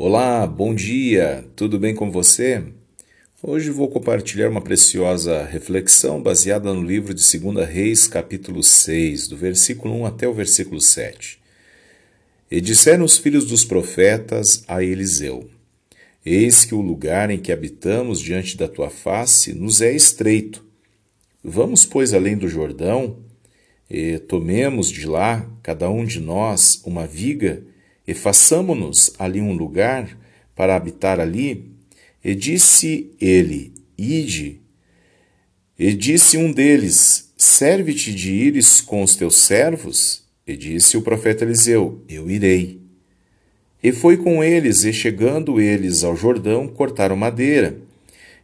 Olá, bom dia, tudo bem com você? Hoje vou compartilhar uma preciosa reflexão baseada no livro de 2 Reis, capítulo 6, do versículo 1 até o versículo 7. E disseram os filhos dos profetas a Eliseu: Eis que o lugar em que habitamos diante da tua face nos é estreito. Vamos, pois, além do Jordão, e tomemos de lá, cada um de nós, uma viga, e façamo-nos ali um lugar para habitar ali. E disse ele: Ide. E disse um deles: Serve-te de ires com os teus servos? E disse o profeta Eliseu: Eu irei. E foi com eles, e chegando eles ao Jordão, cortaram madeira.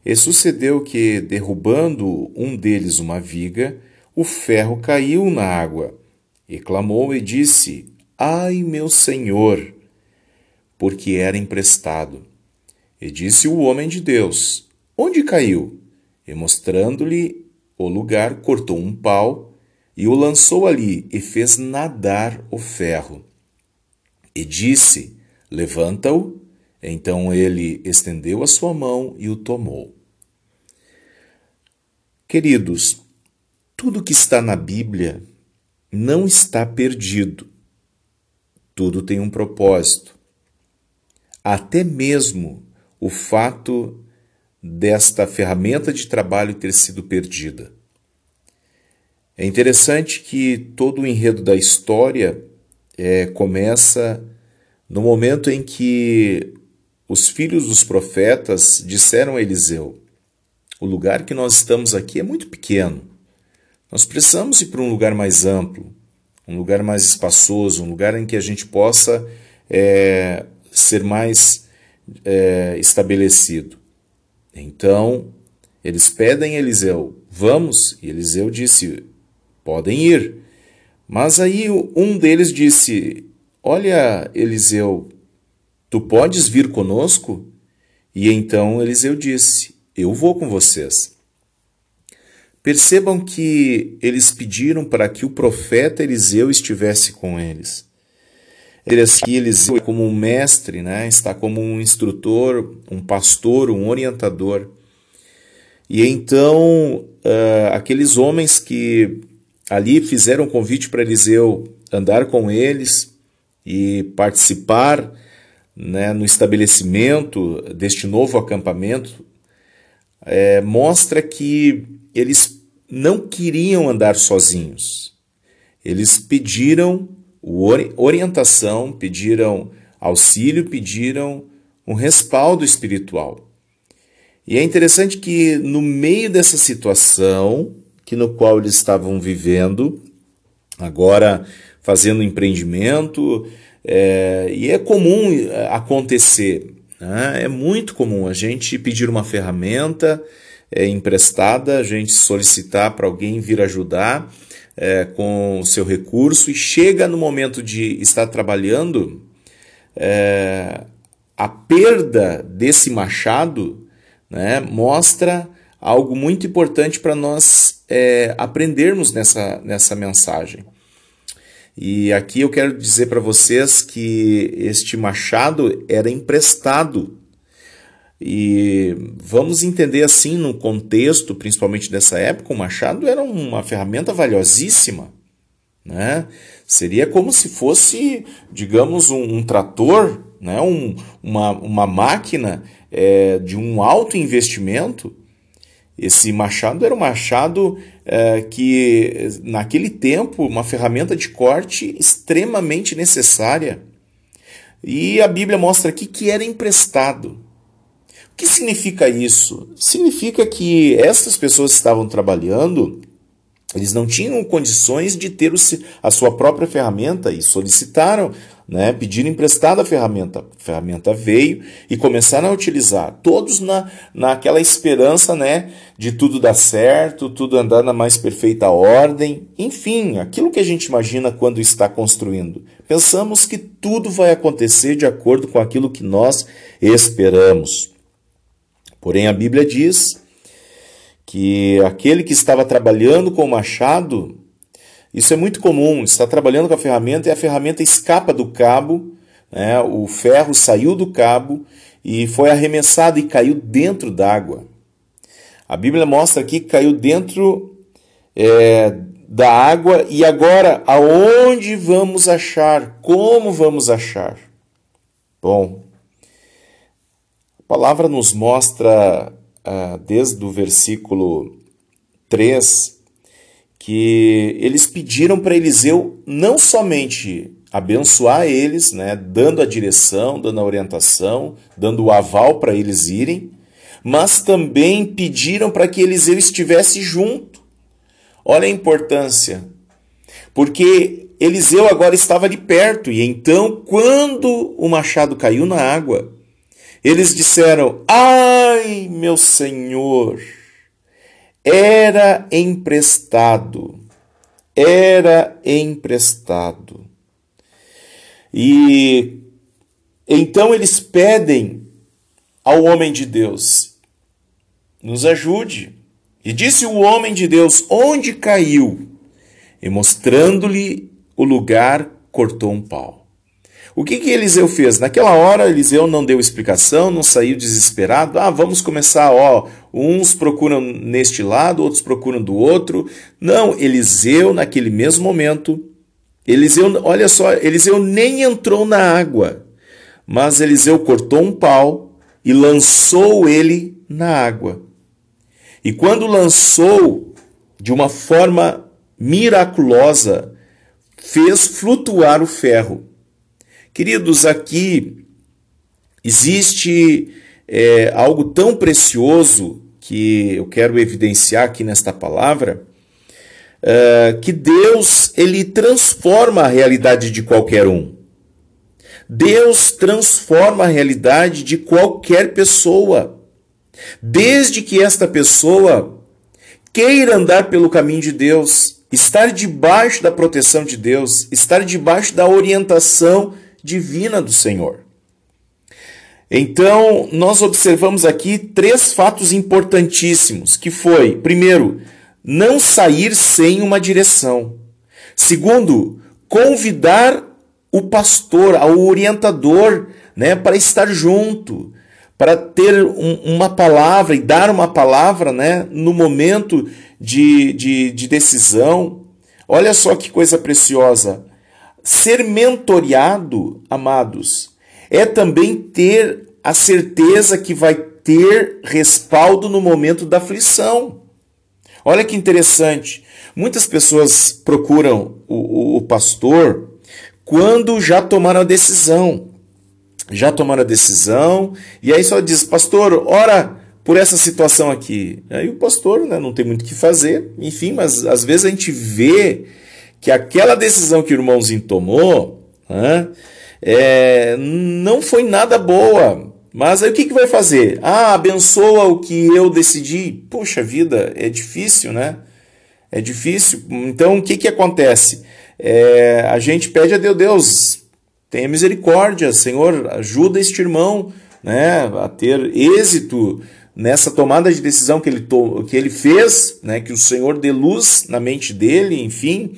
E sucedeu que, derrubando um deles uma viga, o ferro caiu na água. E clamou e disse: Ai, meu senhor! Porque era emprestado. E disse o homem de Deus: Onde caiu? E mostrando-lhe o lugar, cortou um pau e o lançou ali e fez nadar o ferro. E disse: Levanta-o. Então ele estendeu a sua mão e o tomou. Queridos, tudo que está na Bíblia não está perdido. Tudo tem um propósito. Até mesmo o fato desta ferramenta de trabalho ter sido perdida. É interessante que todo o enredo da história é, começa no momento em que os filhos dos profetas disseram a Eliseu: O lugar que nós estamos aqui é muito pequeno. Nós precisamos ir para um lugar mais amplo, um lugar mais espaçoso, um lugar em que a gente possa é, ser mais é, estabelecido. Então, eles pedem a Eliseu: Vamos? E Eliseu disse: Podem ir. Mas aí um deles disse: Olha, Eliseu, tu podes vir conosco? E então Eliseu disse: Eu vou com vocês. Percebam que eles pediram para que o profeta Eliseu estivesse com eles. Que Eliseu, como um mestre, né, está como um instrutor, um pastor, um orientador. E então, uh, aqueles homens que ali fizeram um convite para Eliseu andar com eles, e participar né, no estabelecimento deste novo acampamento é, mostra que eles não queriam andar sozinhos. Eles pediram orientação, pediram auxílio, pediram um respaldo espiritual. E é interessante que no meio dessa situação que no qual eles estavam vivendo, agora fazendo empreendimento, é, e é comum é, acontecer, né? é muito comum a gente pedir uma ferramenta é, emprestada, a gente solicitar para alguém vir ajudar é, com o seu recurso e chega no momento de estar trabalhando, é, a perda desse machado né, mostra algo muito importante para nós é, aprendermos nessa, nessa mensagem. E aqui eu quero dizer para vocês que este machado era emprestado. E vamos entender assim, no contexto, principalmente dessa época, o machado era uma ferramenta valiosíssima. Né? Seria como se fosse, digamos, um, um trator, né? um, uma, uma máquina é, de um alto investimento esse machado era um machado é, que, naquele tempo, uma ferramenta de corte extremamente necessária. E a Bíblia mostra aqui que era emprestado. O que significa isso? Significa que essas pessoas que estavam trabalhando, eles não tinham condições de ter a sua própria ferramenta e solicitaram né, pediram emprestada a ferramenta. A ferramenta veio e começaram a utilizar, todos na, naquela esperança né, de tudo dar certo, tudo andar na mais perfeita ordem, enfim, aquilo que a gente imagina quando está construindo. Pensamos que tudo vai acontecer de acordo com aquilo que nós esperamos. Porém, a Bíblia diz que aquele que estava trabalhando com o machado isso é muito comum, está trabalhando com a ferramenta e a ferramenta escapa do cabo, né, o ferro saiu do cabo e foi arremessado e caiu dentro d'água. A Bíblia mostra aqui que caiu dentro é, da água e agora aonde vamos achar? Como vamos achar? Bom, a palavra nos mostra ah, desde o versículo 3 que eles pediram para Eliseu não somente abençoar eles, né, dando a direção, dando a orientação, dando o aval para eles irem, mas também pediram para que Eliseu estivesse junto. Olha a importância. Porque Eliseu agora estava ali perto, e então, quando o machado caiu na água, eles disseram: Ai, meu senhor, era emprestado, era emprestado. E então eles pedem ao homem de Deus: nos ajude. E disse o homem de Deus: onde caiu? E mostrando-lhe o lugar, cortou um pau. O que, que Eliseu fez? Naquela hora, Eliseu não deu explicação, não saiu desesperado. Ah, vamos começar, ó, uns procuram neste lado, outros procuram do outro. Não, Eliseu, naquele mesmo momento, Eliseu, olha só, Eliseu nem entrou na água, mas Eliseu cortou um pau e lançou ele na água. E quando lançou de uma forma miraculosa, fez flutuar o ferro. Queridos, aqui existe é, algo tão precioso que eu quero evidenciar aqui nesta palavra, é, que Deus ele transforma a realidade de qualquer um. Deus transforma a realidade de qualquer pessoa, desde que esta pessoa queira andar pelo caminho de Deus, estar debaixo da proteção de Deus, estar debaixo da orientação divina do Senhor. Então, nós observamos aqui três fatos importantíssimos, que foi, primeiro, não sair sem uma direção. Segundo, convidar o pastor, o orientador, né, para estar junto, para ter um, uma palavra e dar uma palavra né, no momento de, de, de decisão. Olha só que coisa preciosa. Ser mentoreado, amados, é também ter a certeza que vai ter respaldo no momento da aflição. Olha que interessante. Muitas pessoas procuram o, o, o pastor quando já tomaram a decisão. Já tomaram a decisão, e aí só diz, pastor, ora por essa situação aqui. Aí o pastor né, não tem muito o que fazer, enfim, mas às vezes a gente vê que aquela decisão que o irmãozinho tomou né, é, não foi nada boa. Mas aí o que, que vai fazer? Ah, abençoa o que eu decidi. Puxa vida, é difícil, né? É difícil. Então o que, que acontece? É, a gente pede a Deus, Deus, tenha misericórdia, Senhor, ajuda este irmão né, a ter êxito nessa tomada de decisão que ele, to que ele fez, né, que o Senhor dê luz na mente dele, enfim.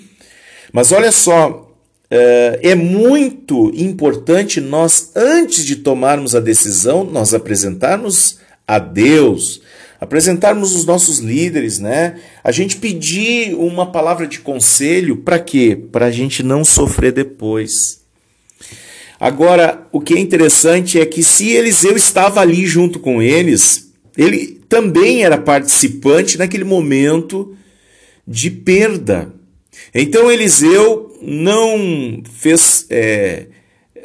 Mas olha só, é, é muito importante nós, antes de tomarmos a decisão, nós apresentarmos a Deus, apresentarmos os nossos líderes, né? A gente pedir uma palavra de conselho para quê? Para a gente não sofrer depois. Agora, o que é interessante é que se Eliseu estava ali junto com eles, ele também era participante naquele momento de perda. Então Eliseu não fez, é,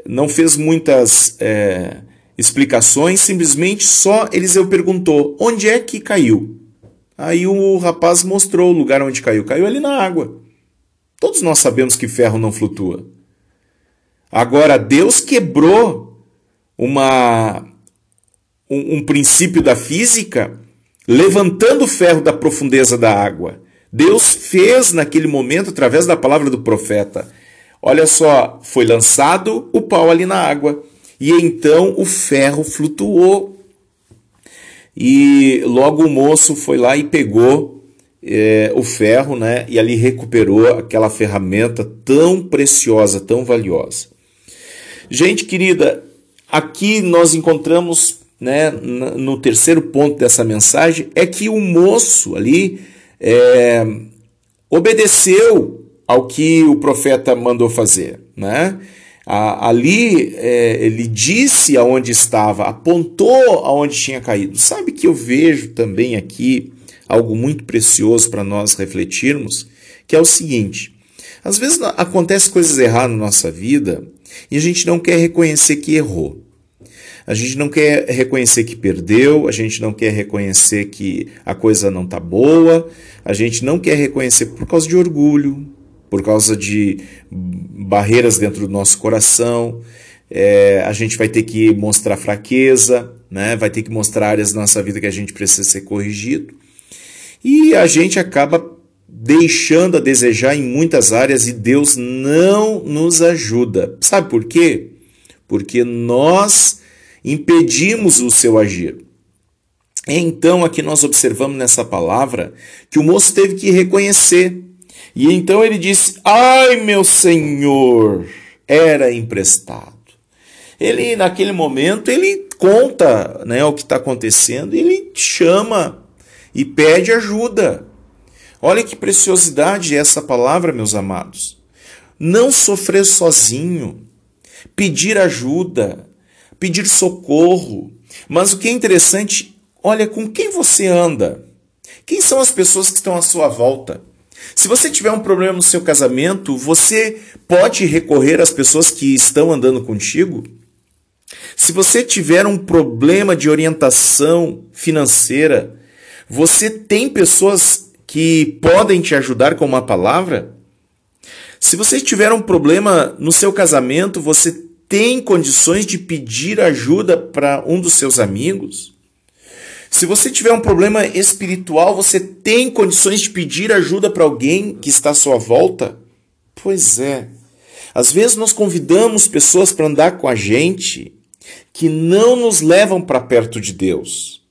não fez muitas é, explicações, simplesmente só Eliseu perguntou: onde é que caiu? Aí o rapaz mostrou o lugar onde caiu. Caiu ali na água. Todos nós sabemos que ferro não flutua. Agora, Deus quebrou uma, um, um princípio da física levantando o ferro da profundeza da água. Deus fez naquele momento através da palavra do profeta. Olha só, foi lançado o pau ali na água e então o ferro flutuou. E logo o moço foi lá e pegou é, o ferro, né? E ali recuperou aquela ferramenta tão preciosa, tão valiosa. Gente querida, aqui nós encontramos, né, no terceiro ponto dessa mensagem, é que o moço ali é, obedeceu ao que o profeta mandou fazer, né? ali é, ele disse aonde estava, apontou aonde tinha caído. Sabe que eu vejo também aqui algo muito precioso para nós refletirmos, que é o seguinte: às vezes acontecem coisas erradas na nossa vida e a gente não quer reconhecer que errou. A gente não quer reconhecer que perdeu, a gente não quer reconhecer que a coisa não está boa, a gente não quer reconhecer por causa de orgulho, por causa de barreiras dentro do nosso coração. É, a gente vai ter que mostrar fraqueza, né? vai ter que mostrar áreas da nossa vida que a gente precisa ser corrigido. E a gente acaba deixando a desejar em muitas áreas e Deus não nos ajuda. Sabe por quê? Porque nós impedimos o seu agir. Então, aqui nós observamos nessa palavra que o moço teve que reconhecer. E então ele disse: Ai, meu senhor, era emprestado. Ele, naquele momento, ele conta né, o que está acontecendo, ele chama e pede ajuda. Olha que preciosidade é essa palavra, meus amados. Não sofrer sozinho, pedir ajuda, pedir socorro. Mas o que é interessante, olha com quem você anda. Quem são as pessoas que estão à sua volta? Se você tiver um problema no seu casamento, você pode recorrer às pessoas que estão andando contigo? Se você tiver um problema de orientação financeira, você tem pessoas que podem te ajudar com uma palavra? Se você tiver um problema no seu casamento, você tem condições de pedir ajuda para um dos seus amigos? Se você tiver um problema espiritual, você tem condições de pedir ajuda para alguém que está à sua volta? Pois é. Às vezes nós convidamos pessoas para andar com a gente que não nos levam para perto de Deus.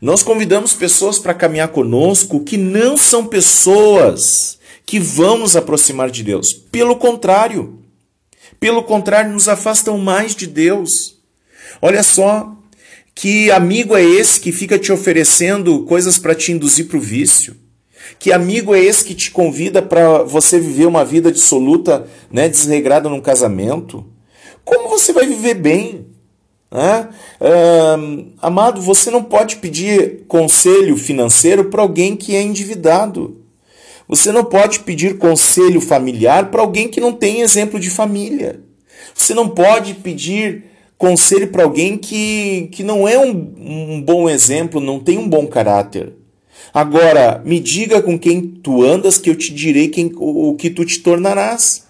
Nós convidamos pessoas para caminhar conosco que não são pessoas que vão nos aproximar de Deus. Pelo contrário, pelo contrário, nos afastam mais de Deus. Olha só, que amigo é esse que fica te oferecendo coisas para te induzir para o vício? Que amigo é esse que te convida para você viver uma vida dissoluta, né, desregrada num casamento? Como você vai viver bem? Né? amado, você não pode pedir conselho financeiro para alguém que é endividado. Você não pode pedir conselho familiar para alguém que não tem exemplo de família. Você não pode pedir conselho para alguém que, que não é um, um bom exemplo, não tem um bom caráter. Agora, me diga com quem tu andas, que eu te direi quem, o, o que tu te tornarás.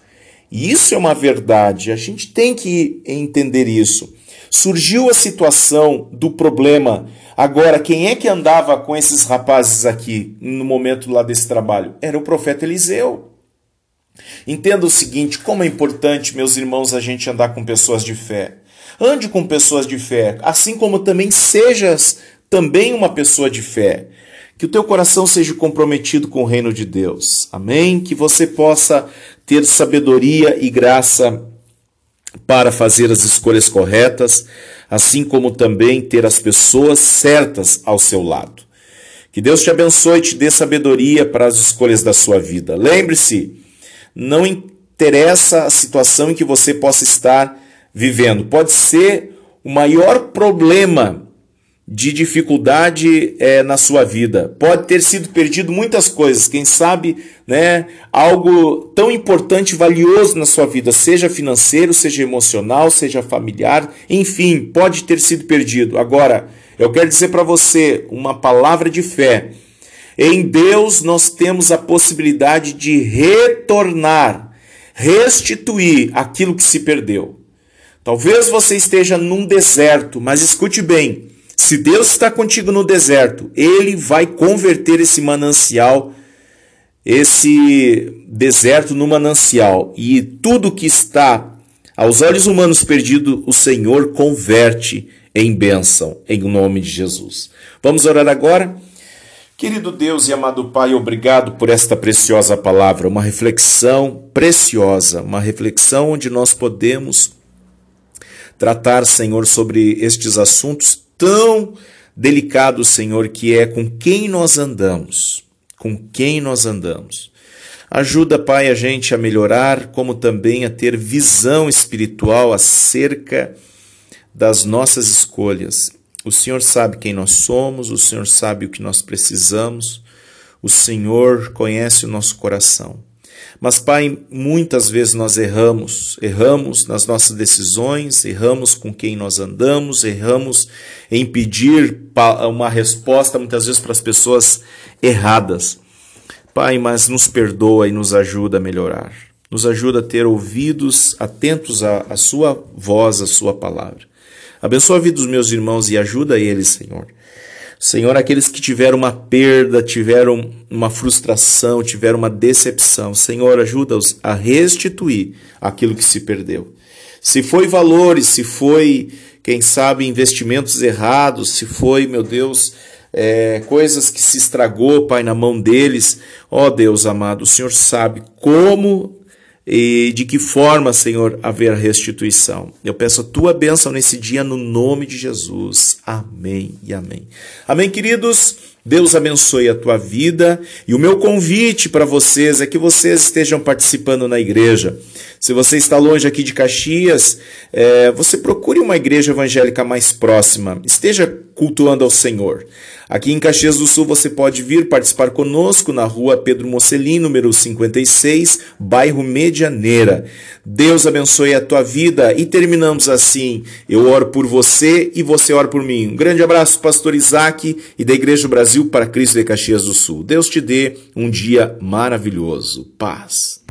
Isso é uma verdade, a gente tem que entender isso. Surgiu a situação do problema. Agora, quem é que andava com esses rapazes aqui no momento lá desse trabalho? Era o profeta Eliseu. Entenda o seguinte: como é importante, meus irmãos, a gente andar com pessoas de fé. Ande com pessoas de fé, assim como também sejas também uma pessoa de fé. Que o teu coração seja comprometido com o reino de Deus. Amém? Que você possa ter sabedoria e graça para fazer as escolhas corretas, assim como também ter as pessoas certas ao seu lado. Que Deus te abençoe e te dê sabedoria para as escolhas da sua vida. Lembre-se, não interessa a situação em que você possa estar vivendo, pode ser o maior problema de dificuldade é, na sua vida. Pode ter sido perdido muitas coisas, quem sabe, né, algo tão importante, valioso na sua vida, seja financeiro, seja emocional, seja familiar, enfim, pode ter sido perdido. Agora, eu quero dizer para você uma palavra de fé. Em Deus nós temos a possibilidade de retornar, restituir aquilo que se perdeu. Talvez você esteja num deserto, mas escute bem se Deus está contigo no deserto, ele vai converter esse manancial, esse deserto no manancial. E tudo que está aos olhos humanos perdido, o Senhor converte em bênção, em nome de Jesus. Vamos orar agora? Querido Deus e amado Pai, obrigado por esta preciosa palavra, uma reflexão preciosa, uma reflexão onde nós podemos tratar, Senhor, sobre estes assuntos tão delicados, Senhor, que é com quem nós andamos. Com quem nós andamos. Ajuda, Pai, a gente a melhorar, como também a ter visão espiritual acerca das nossas escolhas. O Senhor sabe quem nós somos, o Senhor sabe o que nós precisamos, o Senhor conhece o nosso coração. Mas, Pai, muitas vezes nós erramos, erramos nas nossas decisões, erramos com quem nós andamos, erramos em pedir uma resposta muitas vezes para as pessoas erradas. Pai, mas nos perdoa e nos ajuda a melhorar. Nos ajuda a ter ouvidos atentos à, à Sua voz, à Sua palavra. Abençoa a vida dos meus irmãos e ajuda eles, Senhor. Senhor, aqueles que tiveram uma perda, tiveram uma frustração, tiveram uma decepção, Senhor, ajuda-os a restituir aquilo que se perdeu. Se foi valores, se foi, quem sabe, investimentos errados, se foi, meu Deus, é, coisas que se estragou, Pai, na mão deles, ó Deus amado, o Senhor sabe como e de que forma, Senhor, haver restituição. Eu peço a tua bênção nesse dia no nome de Jesus. Amém e amém. Amém, queridos. Deus abençoe a tua vida e o meu convite para vocês é que vocês estejam participando na igreja. Se você está longe aqui de Caxias, é, você procure uma igreja evangélica mais próxima. Esteja cultuando ao Senhor. Aqui em Caxias do Sul você pode vir participar conosco na rua Pedro Mocelin, número 56, bairro Medianeira. Deus abençoe a tua vida e terminamos assim. Eu oro por você e você ora por mim. Um grande abraço, pastor Isaac e da Igreja Brasil para Cristo de Caxias do Sul. Deus te dê um dia maravilhoso. Paz.